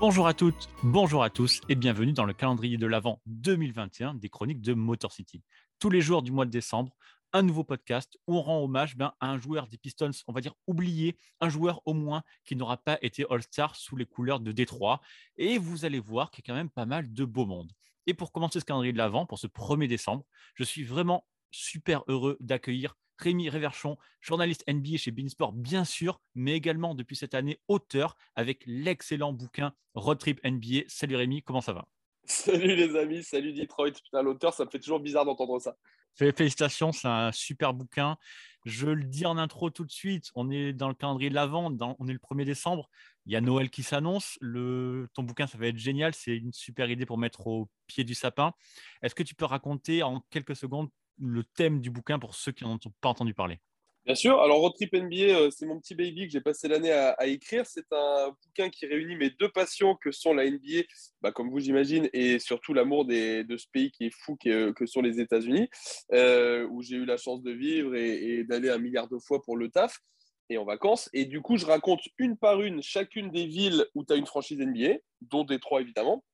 Bonjour à toutes, bonjour à tous et bienvenue dans le calendrier de l'Avent 2021 des chroniques de Motor City. Tous les jours du mois de décembre, un nouveau podcast où on rend hommage ben, à un joueur des Pistons, on va dire oublié, un joueur au moins qui n'aura pas été All-Star sous les couleurs de Détroit. Et vous allez voir qu'il y a quand même pas mal de beau monde. Et pour commencer ce calendrier de l'Avent, pour ce 1er décembre, je suis vraiment super heureux d'accueillir Rémi Réverchon, journaliste NBA chez Beansport, bien sûr, mais également depuis cette année auteur avec l'excellent bouquin Road Trip NBA. Salut Rémi, comment ça va? Salut les amis, salut Detroit. Putain, l'auteur, ça me fait toujours bizarre d'entendre ça. Félicitations, c'est un super bouquin. Je le dis en intro tout de suite, on est dans le calendrier de l'Avent, on est le 1er décembre. Il y a Noël qui s'annonce. Ton bouquin, ça va être génial. C'est une super idée pour mettre au pied du sapin. Est-ce que tu peux raconter en quelques secondes le thème du bouquin pour ceux qui n'en ont pas entendu parler Bien sûr. Alors, Road Trip NBA, euh, c'est mon petit baby que j'ai passé l'année à, écrire. C'est un bouquin qui réunit mes deux passions que sont la NBA, bah, comme vous j'imagine, et surtout l'amour de ce pays qui est fou que, sont les États-Unis, euh, où j'ai eu la chance de vivre et, d'aller un milliard de fois pour le taf et en vacances. Et du coup, je raconte une par une chacune des villes où tu as une franchise NBA, dont Détroit évidemment.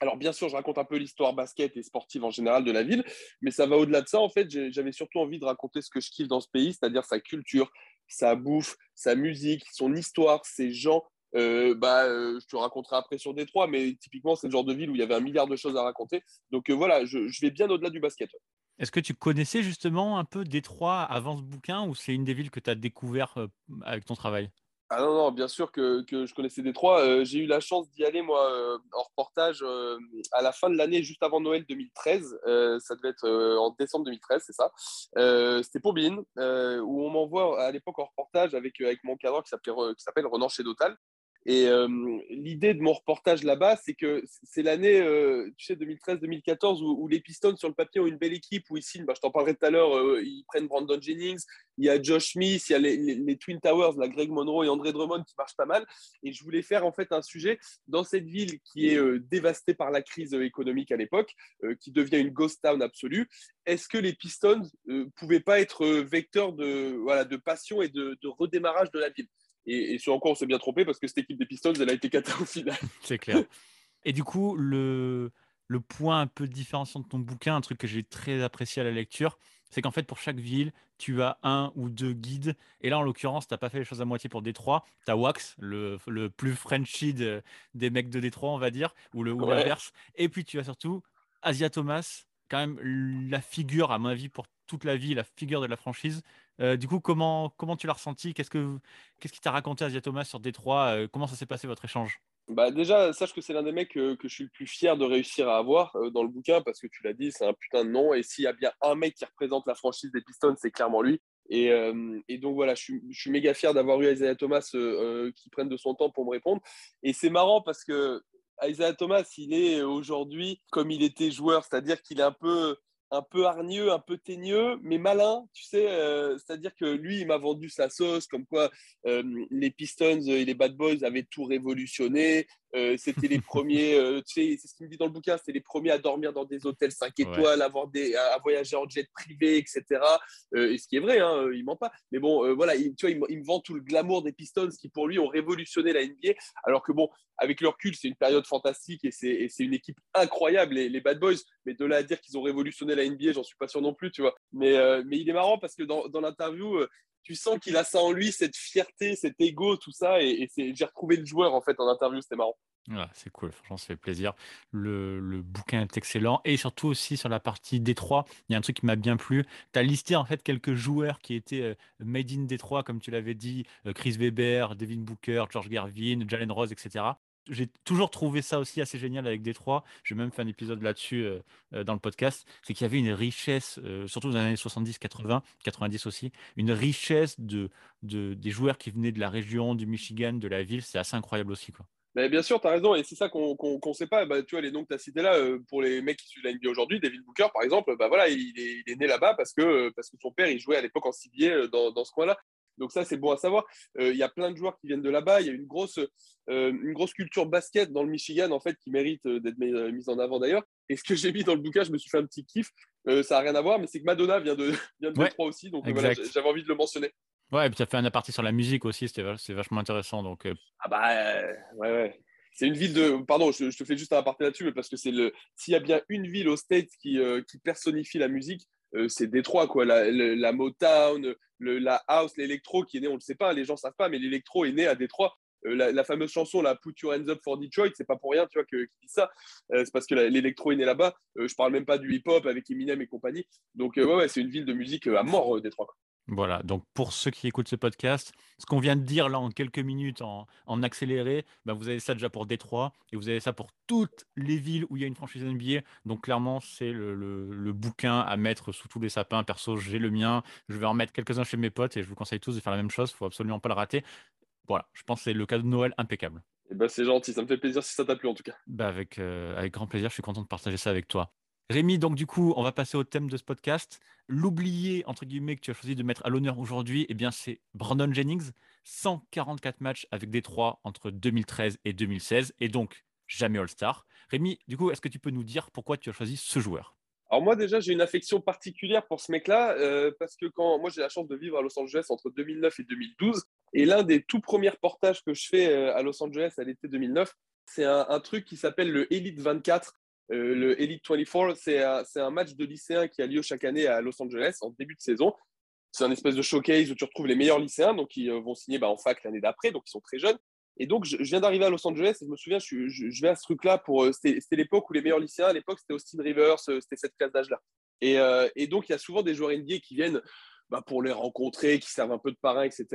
Alors bien sûr, je raconte un peu l'histoire basket et sportive en général de la ville, mais ça va au-delà de ça. En fait, j'avais surtout envie de raconter ce que je kiffe dans ce pays, c'est-à-dire sa culture, sa bouffe, sa musique, son histoire, ses gens. Euh, bah, euh, je te raconterai après sur Détroit, mais typiquement, c'est le genre de ville où il y avait un milliard de choses à raconter. Donc euh, voilà, je, vais bien au-delà du basket. Est-ce que tu connaissais justement un peu Détroit avant ce bouquin ou c'est une des villes que tu as découvert avec ton travail? Ah non, non, bien sûr que, que je connaissais Détroit. Euh, j'ai eu la chance d'y aller, moi, euh, en reportage euh, à la fin de l'année, juste avant Noël 2013. ça devait être en décembre 2013, c'est ça. C'était pour Bean, où on m'envoie à l'époque en reportage avec, avec mon cadre qui s'appelle Renan chez Dotal. Et euh, l'idée de mon reportage là-bas, c'est que c'est l'année, euh, tu sais, 2013-2014 où, les Pistons sur le papier ont une belle équipe, où ici, bah, je t'en parlerai tout à l'heure, euh, ils prennent Brandon Jennings, il y a Josh Smith, il y a les, Twin Towers, la Greg Monroe et André Drummond qui marchent pas mal. Et je voulais faire en fait un sujet dans cette ville qui est dévastée par la crise économique à l'époque, qui devient une ghost town absolue. Est-ce que les Pistons pouvaient pas être vecteurs de, voilà, de passion et de, de redémarrage de la ville? Et, sur quoi on s'est bien trompé parce que cette équipe des Pistons, elle a été cata au final. C'est clair. Et du coup, le, le point un peu différenciant de ton bouquin, un truc que j'ai très apprécié à la lecture, c'est qu'en fait, pour chaque ville, tu as un ou deux guides. Et là, en l'occurrence, tu n'as pas fait les choses à moitié pour Détroit. Tu as Wax, le, le plus Frenchy des mecs de Détroit, on va dire, ou le ou l'inverse. Et puis, tu as surtout Asia Thomas, quand même la figure, à mon avis, pour toute la vie, la figure de la franchise. Euh, du coup, comment, comment tu l'as ressenti? Qu'est-ce que qu'est-ce qui t'a raconté Asia Thomas sur Détroit? Euh, Comment ça s'est passé votre échange? Bah déjà, sache que c'est l'un des mecs que, je suis le plus fier de réussir à avoir euh, dans le bouquin parce que tu l'as dit, c'est un putain de nom. Et s'il y a bien un mec qui représente la franchise des Pistons, c'est clairement lui. Et, et, donc voilà, je suis, je suis méga fier d'avoir eu Isaiah Thomas qui prenne de son temps pour me répondre. Et c'est marrant parce que Isaiah Thomas, il est aujourd'hui comme il était joueur, c'est-à-dire qu'il est un peu un peu hargneux, un peu teigneux, mais malin, tu sais. Euh, c'est-à-dire que lui, il m'a vendu sa sauce, comme quoi euh, les Pistons et les Bad Boys avaient tout révolutionné. Euh, c'était les premiers, tu sais, c'est ce qu'il me dit dans le bouquin, c'était les premiers à dormir dans des hôtels 5 étoiles, à, avoir des, à, voyager en jet privé, etc. et ce qui est vrai, hein, il ment pas. Mais bon, voilà, il, tu vois, il, me vend tout le glamour des Pistons qui, pour lui, ont révolutionné la NBA. Alors que bon, avec le recul, c'est une période fantastique et c'est une équipe incroyable, les, les Bad Boys. Mais de là à dire qu'ils ont révolutionné la NBA, j'en suis pas sûr non plus, tu vois. Mais, euh, mais il est marrant parce que dans, dans l'interview, euh, tu sens qu'il a ça en lui, cette fierté, cet ego, tout ça. Et, j'ai retrouvé le joueur en fait en interview, c'était marrant. c'est cool, franchement, ça fait plaisir. Le, bouquin est excellent. Et surtout aussi sur la partie Détroit, il y a un truc qui m'a bien plu. Tu as listé en fait quelques joueurs qui étaient euh, made in Détroit, comme tu l'avais dit Chris Weber, Devin Booker, George Garvin, Jalen Rose, etc j'ai toujours trouvé ça aussi assez génial avec Détroit. J'ai même fait un épisode là-dessus euh, euh, dans le podcast. C'est qu'il y avait une richesse, euh, surtout dans les années 70, 80, 90 aussi, une richesse de, de, des joueurs qui venaient de la région, du Michigan, de la ville. C'est assez incroyable aussi. Mais bien sûr, tu as raison, et c'est ça qu'on ne sait pas. Bah, tu vois, les noms que tu as cités là, pour les mecs qui suivent la NBA aujourd'hui, David Booker, par exemple, bah, voilà, il, est, né là-bas parce que, parce que son père, il jouait à l'époque en CBA dans, dans ce coin-là. Donc ça, c'est bon à savoir. Euh, il y a plein de joueurs qui viennent de là-bas. Il y a une grosse, euh, une grosse culture basket dans le Michigan, en fait, qui mérite euh, d'être mise en avant d'ailleurs. Et ce que j'ai mis dans le bouquin, je me suis fait un petit kiff. ça n'a rien à voir, mais c'est que Madonna vient de, vient de Détroit aussi. Donc voilà, j'avais envie de le mentionner. Ouais, et puis tu as fait un aparté sur la musique aussi, c'est vachement intéressant. Donc, Ah bah, ouais, ouais. c'est une ville de. Pardon, je, te fais juste un aparté là-dessus, mais parce que c'est le. S'il y a bien une ville au States qui, euh, qui personnifie la musique, euh, c'est Détroit, quoi. La, Motown, la house, l'électro qui est né, on ne le sait pas, les gens ne savent pas, mais l'électro est né à Détroit. Euh, la, fameuse chanson, la Put Your Hands Up for Detroit, c'est pas pour rien, tu vois, que, qui dit ça. c'est parce que l'électro est né là-bas. je parle même pas du hip-hop avec Eminem et compagnie. Donc, ouais, ouais c'est une ville de musique à mort, Détroit. Voilà, donc pour ceux qui écoutent ce podcast, ce qu'on vient de dire là en quelques minutes en, accéléré, ben vous avez ça déjà pour Détroit et vous avez ça pour toutes les villes où il y a une franchise NBA. Donc clairement, c'est le, bouquin à mettre sous tous les sapins. Perso, j'ai le mien. Je vais en mettre quelques-uns chez mes potes et je vous conseille tous de faire la même chose. Il faut absolument pas le rater. Voilà, je pense que c'est le cadeau de Noël impeccable. Eh ben, c'est gentil, ça me fait plaisir si ça t'a plu en tout cas. Bah avec, euh, avec grand plaisir, je suis content de partager ça avec toi. Rémi, donc du coup, on va passer au thème de ce podcast. L'oublié, entre guillemets, que tu as choisi de mettre à l'honneur aujourd'hui, eh bien, c'est Brandon Jennings. 144 matchs avec Détroit entre 2013 et 2016, et donc jamais All-Star. Rémi, du coup, est-ce que tu peux nous dire pourquoi tu as choisi ce joueur? Alors moi déjà j'ai une affection particulière pour ce mec-là euh, parce que quand moi j'ai la chance de vivre à Los Angeles entre 2009 et 2012 et l'un des tout premiers reportages que je fais euh, à Los Angeles à l'été 2009 c'est un, un, truc qui s'appelle le Elite 24 euh, le Elite 24, c'est un, match de lycéens qui a lieu chaque année à Los Angeles en début de saison. C'est un espèce de showcase où tu retrouves les meilleurs lycéens, donc ils euh, vont signer bah, en fac l'année d'après, donc ils sont très jeunes. Et donc, je, viens d'arriver à Los Angeles et je me souviens, je, vais à ce truc-là pour. Euh, c'était l'époque où les meilleurs lycéens, à l'époque, c'était Austin Rivers, c'était cette classe d'âge-là. Et, donc, il y a souvent des joueurs NBA qui viennent bah, pour les rencontrer, qui servent un peu de parrain, etc.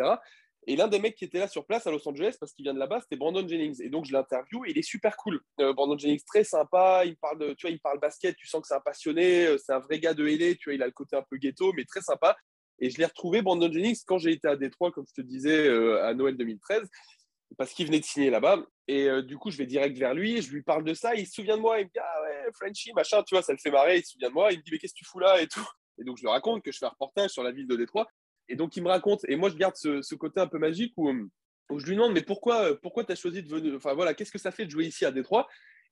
Et l'un des mecs qui était là sur place à Los Angeles, parce qu'il vient de là-bas, c'était Brandon Jennings. Et donc, je l'interview et il est super cool. Euh, Brandon Jennings, très sympa. Il parle, de, tu vois, il parle basket. Tu sens que c'est un passionné. Euh, c'est un vrai gars de LA. Tu vois, il a le côté un peu ghetto, mais très sympa. Et je l'ai retrouvé, Brandon Jennings, quand j'ai été à Détroit, comme je te disais, euh, à Noël 2013, parce qu'il venait de signer là-bas. Et du coup, je vais direct vers lui. Je lui parle de ça. Il se souvient de moi. Il me dit Ah ouais, Frenchy, machin, tu vois, ça le fait marrer. Il se souvient de moi. Il me dit Mais qu'est-ce que tu fous là? et. Et donc, je lui raconte que je fais un reportage sur la ville de Détroit. Et donc, il me raconte, et moi, je garde ce, côté un peu magique où, je lui demande, mais pourquoi, pourquoi tu as choisi de venir, enfin voilà, qu'est-ce que ça fait de jouer ici à Détroit?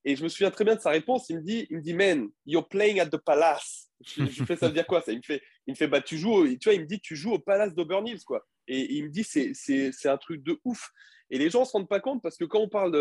Et je me souviens très bien de sa réponse. Il me dit, il me dit, man, you're playing at the palace. Je, je fais, ça veut dire quoi? Ça Il me fait, il me fait, bah, tu joues, tu vois, il me dit, tu joues au palace d'Auburn quoi. Et, il me dit, c'est un truc de ouf. Et les gens ne se rendent pas compte parce que quand on parle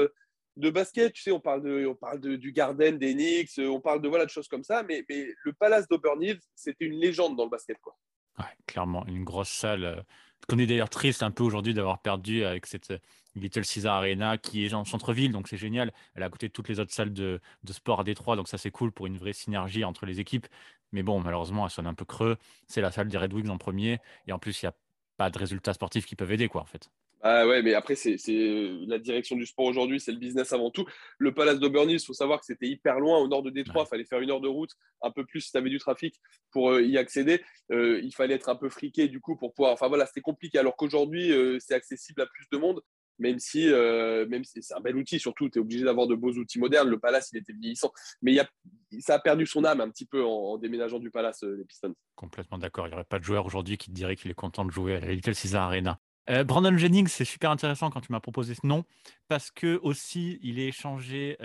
de, basket, tu sais, on parle, de, on parle de, du Garden, des Knicks, on parle de, voilà, de choses comme ça, mais, le Palace d'Auburn c'était une légende dans le basket. Quoi. Ouais, clairement, une grosse salle. Euh, qu'on est d'ailleurs triste un peu aujourd'hui d'avoir perdu avec cette euh, Little Caesar Arena qui est en centre-ville, donc c'est génial. Elle est à côté de toutes les autres salles de, sport à Détroit, donc ça c'est cool pour une vraie synergie entre les équipes. Mais bon, malheureusement, elle sonne un peu creux. C'est la salle des Red Wings en premier, et en plus, il n'y a pas de résultats sportifs qui peuvent aider, quoi, en fait. Ah ouais, mais après, c'est la direction du sport aujourd'hui, c'est le business avant tout. Le Palace d'Auburn il faut savoir que c'était hyper loin au nord de Détroit. Il fallait faire une heure de route, un peu plus si tu avais du trafic pour euh, y accéder. Euh, il fallait être un peu friqué du coup pour pouvoir. Enfin voilà, c'était compliqué. Alors qu'aujourd'hui, euh, c'est accessible à plus de monde, même si, même si c'est un bel outil. Surtout, tu es obligé d'avoir de beaux outils modernes. Le Palace, il était vieillissant. Mais il y a, ça a perdu son âme un petit peu en, déménageant du Palace, les Pistons. Complètement d'accord. Il n'y aurait pas de joueur aujourd'hui qui te dirait qu'il est content de jouer à la Little Caesar Arena. Brandon Jennings, c'est super intéressant quand tu m'as proposé ce nom, parce que aussi il est échangé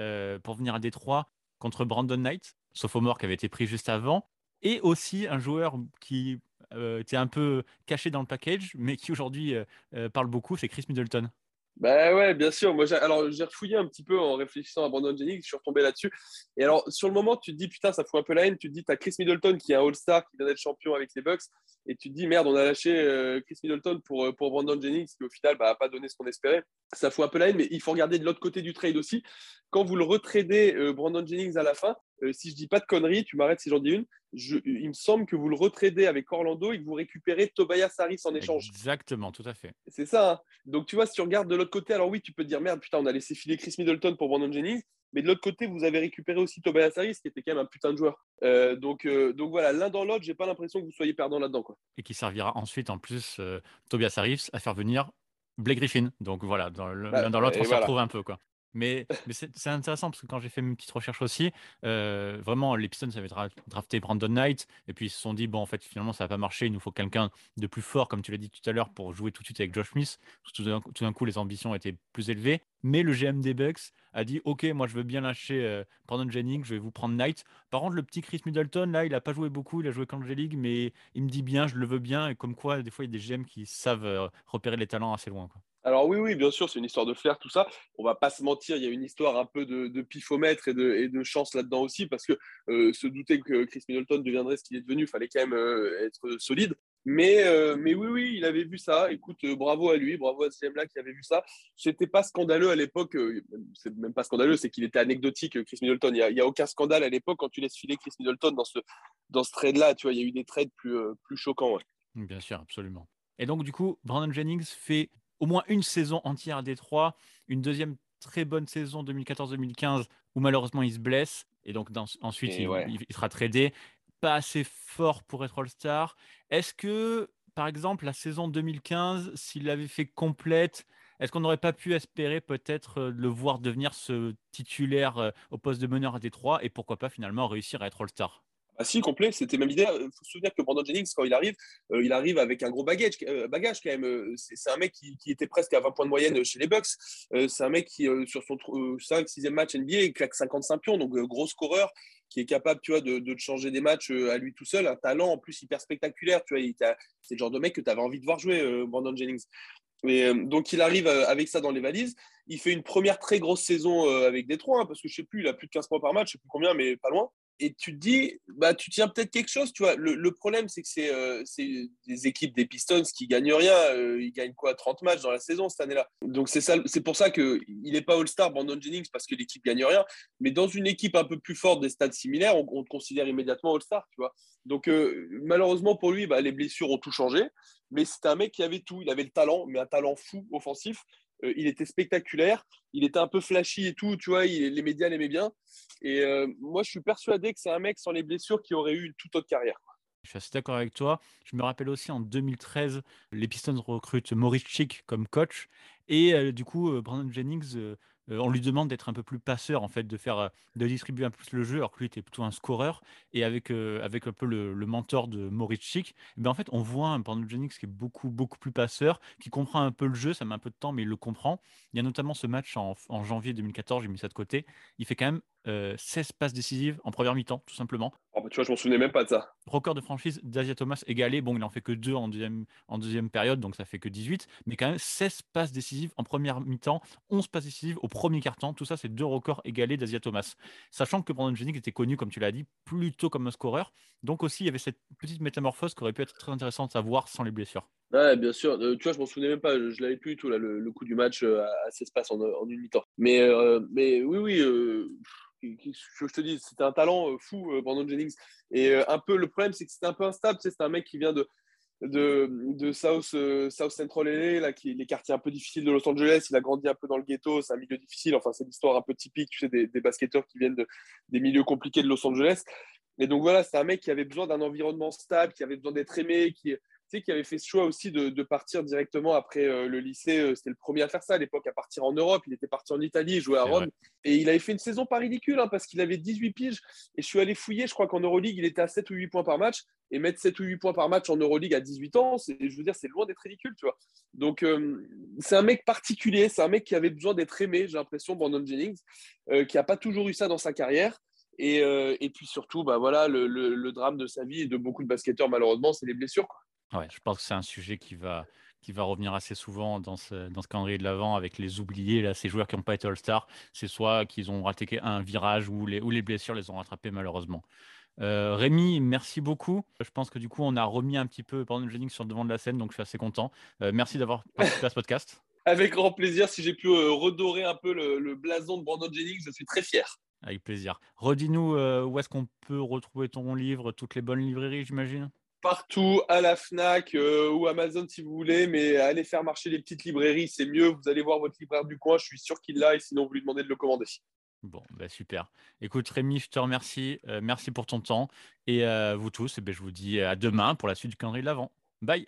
pour venir à Détroit contre Brandon Knight, sophomore qui avait été pris juste avant, et aussi un joueur qui était un peu caché dans le package, mais qui aujourd'hui parle beaucoup, c'est Chris Middleton. Bah ouais, bien sûr. Moi, alors j'ai refouillé un petit peu en réfléchissant à Brandon Jennings, je suis retombé là-dessus. Et alors, sur le moment, tu te dis, putain, ça fout un peu la haine. Tu te dis, tu as Chris Middleton qui est un All-Star, qui vient d'être champion avec les Bucks. Et tu te dis, merde, on a lâché euh, Chris Middleton pour, euh, pour Brandon Jennings, qui au final n'a bah, pas donné ce qu'on espérait. Ça fout un peu la haine, mais il faut regarder de l'autre côté du trade aussi. Quand vous le retradez, euh, Brandon Jennings à la fin, si je dis pas de conneries, tu m'arrêtes si j'en dis une. il me semble que vous le retradez avec Orlando et que vous récupérez Tobias Harris en échange. Exactement, tout à fait. C'est ça. Hein. Donc tu vois, si tu regardes de l'autre côté, alors oui, tu peux te dire merde, putain, on a laissé filer Chris Middleton pour Brandon Jennings. Mais de l'autre côté, vous avez récupéré aussi Tobias Harris, qui était quand même un putain de joueur. donc, donc voilà, l'un dans l'autre, j'ai pas l'impression que vous soyez perdant là-dedans. Et qui servira ensuite, en plus, Tobias Harris à faire venir Blake Griffin. Donc voilà, dans bah, l'un dans l'autre, on se retrouve un peu. quoi. Mais, c'est intéressant parce que quand j'ai fait mes petites recherches aussi, euh, vraiment, les Pistons avaient drafté Brandon Knight et puis ils se sont dit, bon, en fait, finalement, ça va pas marcher, il nous faut quelqu'un de plus fort, comme tu l'as dit tout à l'heure, pour jouer tout de suite avec Josh Smith. Tout d'un coup, les ambitions étaient plus élevées. Mais le GM des Bucks a dit, OK, moi, je veux bien lâcher euh, Brandon Jennings, je vais vous prendre Knight. Par contre, le petit Chris Middleton, là, il a pas joué beaucoup, il a joué qu'en League, mais il me dit bien, je le veux bien. Et comme quoi, des fois, il y a des GM qui savent euh, repérer les talents assez loin. Alors oui, oui, bien sûr, c'est une histoire de flair, tout ça. On va pas se mentir, il y a une histoire un peu de, pifomètre et de, chance là-dedans aussi, parce que euh, se douter que Chris Middleton deviendrait ce qu'il est devenu, il fallait quand même euh, être solide. Mais, euh, mais oui, oui, il avait vu ça. Écoute, bravo à lui, bravo à ce là qui avait vu ça. C'était pas scandaleux à l'époque. c'est même pas scandaleux, c'est qu'il était anecdotique, Chris Middleton. Il n'y a, aucun scandale à l'époque quand tu laisses filer Chris Middleton dans ce, dans ce trade-là. Tu vois, il y a eu des trades plus, plus choquants. Bien sûr, absolument. Et donc, du coup, Brandon Jennings fait au moins une saison entière à Détroit, une deuxième très bonne saison 2014-2015 où malheureusement il se blesse et donc ensuite il, sera tradé. Pas assez fort pour être All-Star. Est-ce que, par exemple, la saison 2015, s'il l'avait fait complète, est-ce qu'on n'aurait pas pu espérer peut-être euh, le voir devenir ce titulaire euh, au poste de meneur à Détroit et pourquoi pas finalement réussir à être All-Star? Ah si, complet, c'était même idée. Il faut se souvenir que Brandon Jennings, quand il arrive, euh, il arrive avec un gros bagage, euh, bagage quand même. Euh, c'est un mec qui, était presque à 20 points de moyenne chez les Bucks. c'est un mec qui, sur son 5 6e match NBA, il claque 55 pions, donc gros scoreur qui est capable tu vois, de, de changer des matchs à lui tout seul, un talent en plus hyper spectaculaire. Tu vois, c'est le genre de mec que tu avais envie de voir jouer, Brandon Jennings. Donc il arrive avec ça dans les valises. Il fait une première très grosse saison avec Détroit, hein, parce que je sais plus, il a plus de 15 points par match, je sais plus combien, mais pas loin et tu te dis, bah, tu tiens peut-être quelque chose, tu vois. Le, problème, c'est que c'est euh, des équipes des Pistons qui gagnent rien. Euh, ils gagnent quoi 30 matchs dans la saison cette année-là. Donc, c'est, c'est pour ça qu'il n'est pas All-Star, Brandon Jennings, parce que l'équipe gagne rien. Mais dans une équipe un peu plus forte, des stades similaires, on, on te considère immédiatement All-Star, tu vois. Donc, euh, malheureusement pour lui, bah, les blessures ont tout changé. Mais c'était un mec qui avait tout. Il avait le talent, mais un talent fou offensif. Euh, il était spectaculaire, il était un peu flashy et tout, tu vois, les médias l'aimaient bien. Et euh, moi, je suis persuadé que c'est un mec sans les blessures qui aurait eu une toute autre carrière. Je suis assez d'accord avec toi. Je me rappelle aussi en 2013, les Pistons recrutent Maurice Chick comme coach. Et euh, du coup, Brandon Jennings euh, on lui demande d'être un peu plus passeur, en fait, de faire, euh, de distribuer un peu plus le jeu, alors que lui était plutôt un scoreur. Et avec, euh, avec un peu le, mentor de Maurice Chic, eh ben en fait, on voit un Jennings qui est beaucoup, beaucoup plus passeur, qui comprend un peu le jeu. Ça met un peu de temps, mais il le comprend. Il y a notamment ce match en, en janvier 2014, j'ai mis ça de côté. Il fait quand même 16 passes décisives en première mi-temps, tout simplement. Oh, bah, tu vois, je m'en souvenais même pas de ça. Record de franchise d'Asia Thomas égalé. Bon, il en fait que 2 en deuxième, en deuxième période, donc ça fait que 18. Mais quand même 16 passes décisives en première mi-temps, 11 passes décisives au premier quart-temps. Tout ça, c'est deux records égalés d'Asia Thomas. Sachant que Brandon Jennings était connu, comme tu l'as dit, plutôt comme un scoreur. Donc aussi, il y avait cette petite métamorphose qui aurait pu être très intéressante à voir sans les blessures. Ouais, bien sûr. Euh, tu vois, je m'en souvenais même pas. Je, l'avais plus du tout, là, le, coup du match euh, à 16 passes en, une mi-temps. Mais, euh, mais oui, oui je te dis, c'était un talent euh, fou, euh, Brandon Jennings. Et euh, un peu le problème, c'est que c'était un peu instable. Tu sais, c'est un mec qui vient de, de, de South, South Central LA, là, qui, les quartiers un peu difficiles de Los Angeles. Il a grandi un peu dans le ghetto, c'est un milieu difficile. Enfin, c'est l'histoire un peu typique, tu sais, des, des basketteurs qui viennent de, des milieux compliqués de Los Angeles. Et donc voilà, c'est un mec qui avait besoin d'un environnement stable, qui avait besoin d'être aimé, qui, tu sais, qui avait fait ce choix aussi de, partir directement après euh, le lycée. Euh, c'était le premier à faire ça à l'époque, à partir en Europe. Il était parti en Italie, jouer à Rome. Et il avait fait une saison pas ridicule hein, parce qu'il avait 18 piges. Et je suis allé fouiller, je crois qu'en Euroleague, il était à 7 ou 8 points par match. Et mettre 7 ou 8 points par match en Euroleague à 18 ans, je veux dire, c'est loin d'être ridicule, tu vois. Donc, euh, c'est un mec particulier. C'est un mec qui avait besoin d'être aimé, j'ai l'impression, Brandon Jennings, qui n'a pas toujours eu ça dans sa carrière. Et, et puis surtout, bah, voilà, le, le, drame de sa vie et de beaucoup de basketteurs, malheureusement, c'est les blessures. Quoi. Ouais, je pense que c'est un sujet qui va, qui va revenir assez souvent dans ce, dans ce calendrier de l'avant avec les oubliés, là, ces joueurs qui n'ont pas été All-Star. C'est soit qu'ils ont raté un virage ou les, ou les blessures les ont rattrapés malheureusement. Euh, Rémi, merci beaucoup. Je pense que du coup, on a remis un petit peu Brandon Jennings sur le devant de la scène, donc je suis assez content. Euh, merci d'avoir participé à ce podcast. Avec grand plaisir. Si j'ai pu euh, redorer un peu le, le, blason de Brandon Jennings, je suis très fier. Avec plaisir. Redis-nous où est-ce qu'on peut retrouver ton livre, toutes les bonnes librairies, j'imagine? Partout, à la FNAC euh, ou Amazon si vous voulez, mais allez faire marcher les petites librairies, c'est mieux. Vous allez voir votre libraire du coin, je suis sûr qu'il l'a et sinon vous lui demandez de le commander. Bon, bah super. Écoute Rémi, je te remercie. Euh, merci pour ton temps. Et euh, vous tous, eh ben, je vous dis à demain pour la suite du calendrier de l'Avent. Bye